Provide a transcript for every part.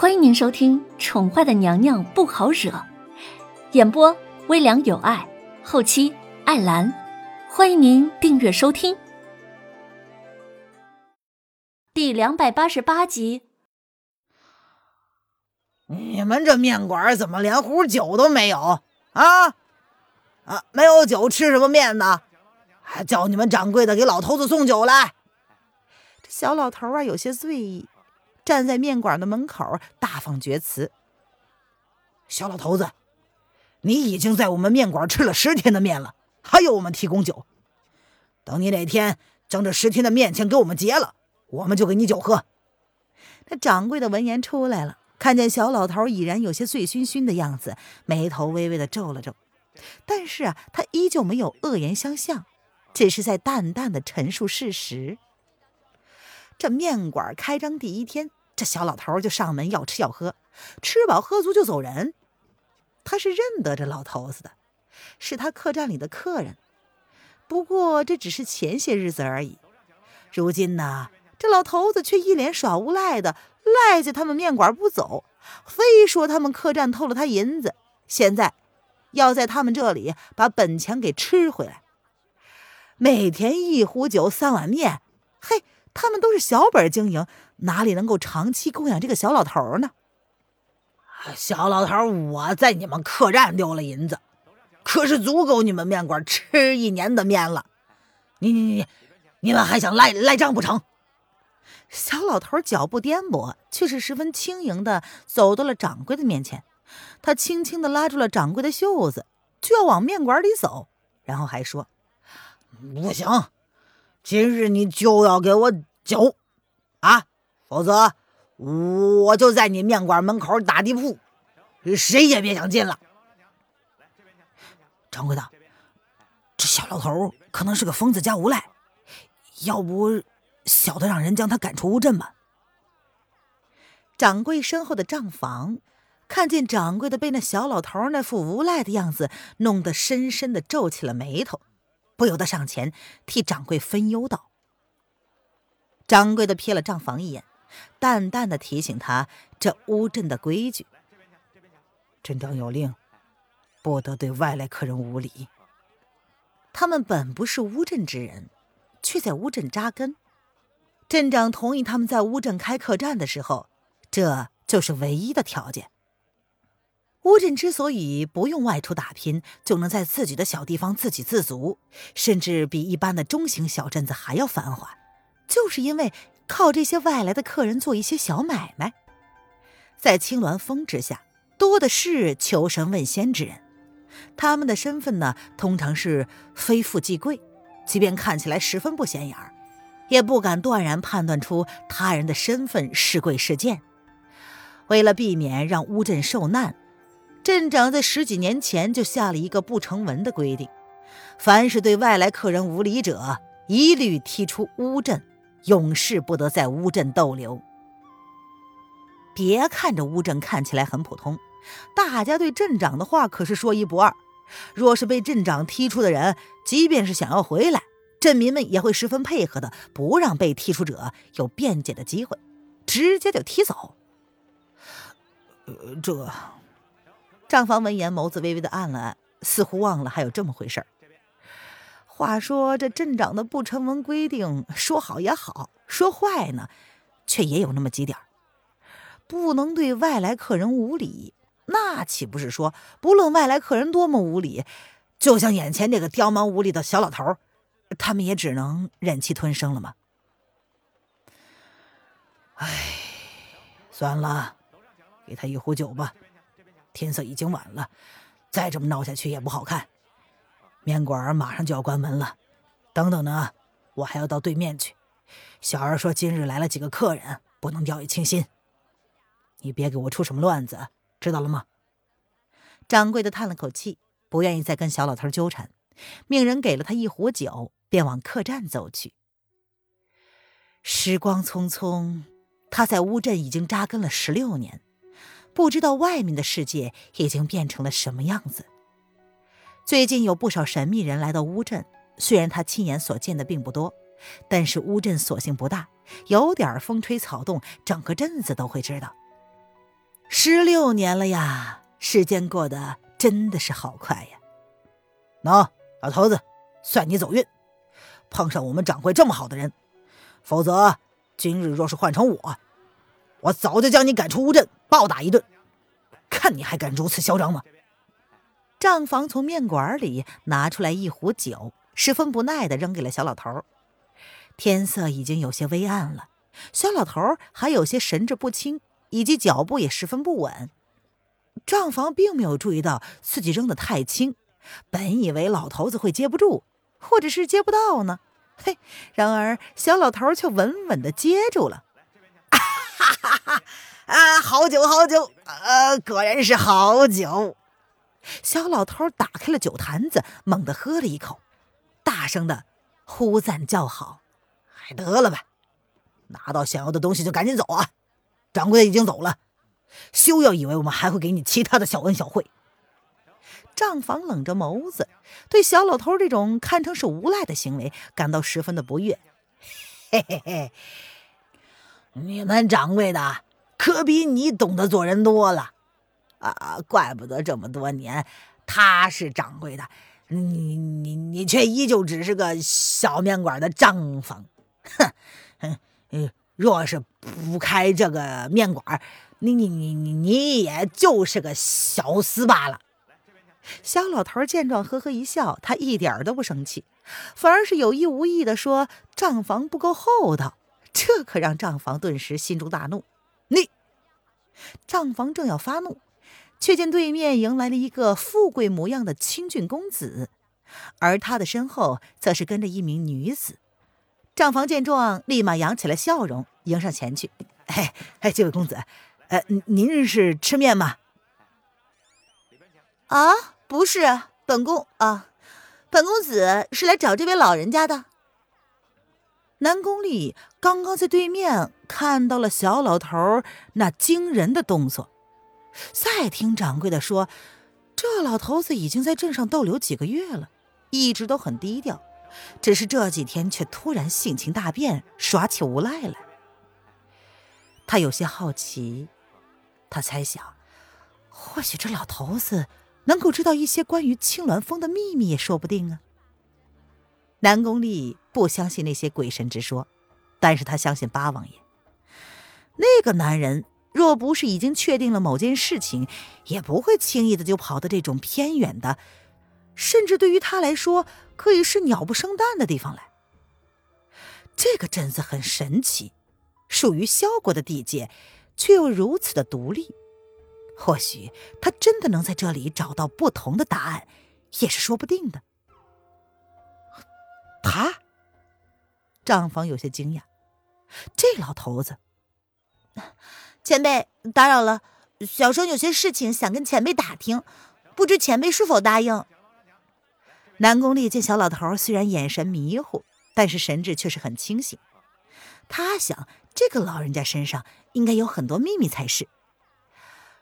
欢迎您收听《宠坏的娘娘不好惹》，演播微凉有爱，后期艾兰。欢迎您订阅收听。第两百八十八集。你们这面馆怎么连壶酒都没有啊？啊，没有酒吃什么面呢？还叫你们掌柜的给老头子送酒来。这小老头啊，有些醉意。站在面馆的门口，大放厥词：“小老头子，你已经在我们面馆吃了十天的面了，还有我们提供酒。等你哪天将这十天的面钱给我们结了，我们就给你酒喝。”那掌柜的闻言出来了，看见小老头已然有些醉醺醺的样子，眉头微微的皱了皱，但是啊，他依旧没有恶言相向，只是在淡淡的陈述事实。这面馆开张第一天。这小老头就上门要吃要喝，吃饱喝足就走人。他是认得这老头子的，是他客栈里的客人。不过这只是前些日子而已。如今呢，这老头子却一脸耍无赖的赖在他们面馆不走，非说他们客栈偷了他银子，现在要在他们这里把本钱给吃回来。每天一壶酒三碗面，嘿，他们都是小本经营。哪里能够长期供养这个小老头呢？小老头，我在你们客栈丢了银子，可是足够你们面馆吃一年的面了。你你你，你们还想赖赖账不成？小老头脚步颠簸，却是十分轻盈的走到了掌柜的面前。他轻轻的拉住了掌柜的袖子，就要往面馆里走，然后还说：“不行，今日你就要给我酒啊！”否则，我就在你面馆门口打地铺，谁也别想进了。掌柜的，这小老头可能是个疯子加无赖，要不小的让人将他赶出乌镇吧？掌柜身后的账房看见掌柜的被那小老头那副无赖的样子弄得深深的皱起了眉头，不由得上前替掌柜分忧道：“掌柜的瞥了账房一眼。”淡淡的提醒他，这乌镇的规矩，镇长有令，不得对外来客人无礼。他们本不是乌镇之人，却在乌镇扎根。镇长同意他们在乌镇开客栈的时候，这就是唯一的条件。乌镇之所以不用外出打拼，就能在自己的小地方自给自足，甚至比一般的中型小镇子还要繁华，就是因为。靠这些外来的客人做一些小买卖，在青鸾峰之下，多的是求神问仙之人。他们的身份呢，通常是非富即贵，即便看起来十分不显眼儿，也不敢断然判断出他人的身份是贵是贱。为了避免让乌镇受难，镇长在十几年前就下了一个不成文的规定：凡是对外来客人无礼者，一律踢出乌镇。永世不得在乌镇逗留。别看这乌镇看起来很普通，大家对镇长的话可是说一不二。若是被镇长踢出的人，即便是想要回来，镇民们也会十分配合的，不让被踢出者有辩解的机会，直接就踢走。呃，这账房闻言，眸子微微的暗了暗，似乎忘了还有这么回事儿。话说这镇长的不成文规定，说好也好，说坏呢，却也有那么几点不能对外来客人无礼。那岂不是说，不论外来客人多么无礼，就像眼前这个刁蛮无礼的小老头，他们也只能忍气吞声了吗？唉，算了，给他一壶酒吧。天色已经晚了，再这么闹下去也不好看。面馆马上就要关门了，等等呢，我还要到对面去。小二说今日来了几个客人，不能掉以轻心。你别给我出什么乱子，知道了吗？掌柜的叹了口气，不愿意再跟小老头纠缠，命人给了他一壶酒，便往客栈走去。时光匆匆，他在乌镇已经扎根了十六年，不知道外面的世界已经变成了什么样子。最近有不少神秘人来到乌镇，虽然他亲眼所见的并不多，但是乌镇所幸不大，有点风吹草动，整个镇子都会知道。十六年了呀，时间过得真的是好快呀。喏，老头子，算你走运，碰上我们掌柜这么好的人，否则今日若是换成我，我早就将你赶出乌镇，暴打一顿。看你还敢如此嚣张吗？账房从面馆里拿出来一壶酒，十分不耐的扔给了小老头。天色已经有些微暗了，小老头还有些神志不清。以及脚步也十分不稳，账房并没有注意到自己扔的太轻，本以为老头子会接不住，或者是接不到呢。嘿，然而小老头却稳稳的接住了。哈哈哈！啊，好酒好酒，呃，果然是好酒。小老头打开了酒坛子，猛地喝了一口，大声的呼赞叫好。还得了吧，拿到想要的东西就赶紧走啊！掌柜的已经走了，休要以为我们还会给你其他的小恩小惠。账房冷着眸子，对小老头这种堪称是无赖的行为感到十分的不悦。嘿嘿嘿，你们掌柜的可比你懂得做人多了啊！怪不得这么多年他是掌柜的，你你你却依旧只是个小面馆的账房。哼，哼嗯。若是不开这个面馆，你你你你你也就是个小厮罢了。小老头见状，呵呵一笑，他一点都不生气，反而是有意无意的说：“账房不够厚道。”这可让账房顿时心中大怒。你，账房正要发怒，却见对面迎来了一个富贵模样的清俊公子，而他的身后则是跟着一名女子。账房见状，立马扬起了笑容，迎上前去。哎哎，这位公子，呃，您是吃面吗？啊，不是，本公啊，本公子是来找这位老人家的。南宫丽刚刚在对面看到了小老头那惊人的动作，再听掌柜的说，这老头子已经在镇上逗留几个月了，一直都很低调。只是这几天却突然性情大变，耍起无赖来。他有些好奇，他猜想，或许这老头子能够知道一些关于青鸾峰的秘密也说不定啊。南宫丽不相信那些鬼神之说，但是他相信八王爷。那个男人若不是已经确定了某件事情，也不会轻易的就跑到这种偏远的。甚至对于他来说，可以是鸟不生蛋的地方来。这个镇子很神奇，属于萧国的地界，却又如此的独立。或许他真的能在这里找到不同的答案，也是说不定的。他，账房有些惊讶，这老头子，前辈打扰了，小生有些事情想跟前辈打听，不知前辈是否答应。南宫烈见小老头虽然眼神迷糊，但是神智却是很清醒。他想，这个老人家身上应该有很多秘密才是。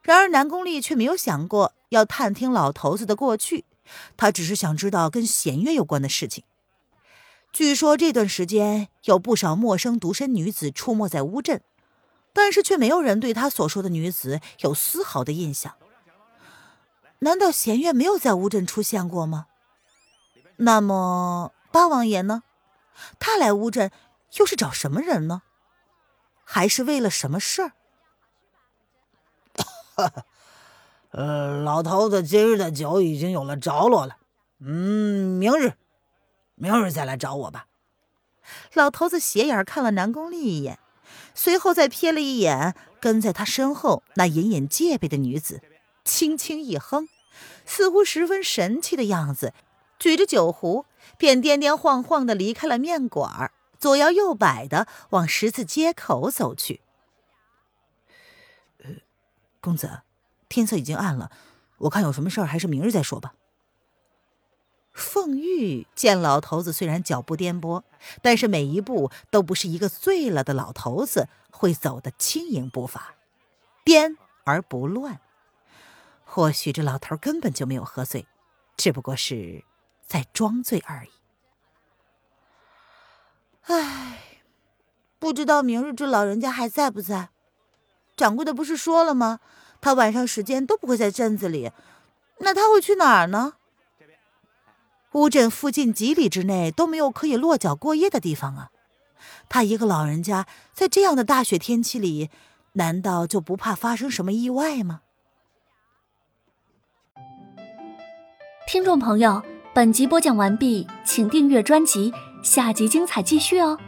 然而南宫烈却没有想过要探听老头子的过去，他只是想知道跟弦月有关的事情。据说这段时间有不少陌生独身女子出没在乌镇，但是却没有人对他所说的女子有丝毫的印象。难道弦月没有在乌镇出现过吗？那么八王爷呢？他来乌镇又是找什么人呢？还是为了什么事儿？呃，老头子今日的酒已经有了着落了。嗯，明日，明日再来找我吧。老头子斜眼看了南宫丽一眼，随后再瞥了一眼跟在他身后那隐隐戒备的女子，轻轻一哼，似乎十分神气的样子。举着酒壶，便颠颠晃晃的离开了面馆，左摇右摆的往十字街口走去。呃，公子，天色已经暗了，我看有什么事儿还是明日再说吧。凤玉见老头子虽然脚步颠簸，但是每一步都不是一个醉了的老头子会走的轻盈步伐，颠而不乱。或许这老头根本就没有喝醉，只不过是。在装醉而已。唉，不知道明日这老人家还在不在？掌柜的不是说了吗？他晚上时间都不会在镇子里，那他会去哪儿呢？乌镇附近几里之内都没有可以落脚过夜的地方啊！他一个老人家在这样的大雪天气里，难道就不怕发生什么意外吗？听众朋友，本集播讲完毕，请订阅专辑，下集精彩继续哦。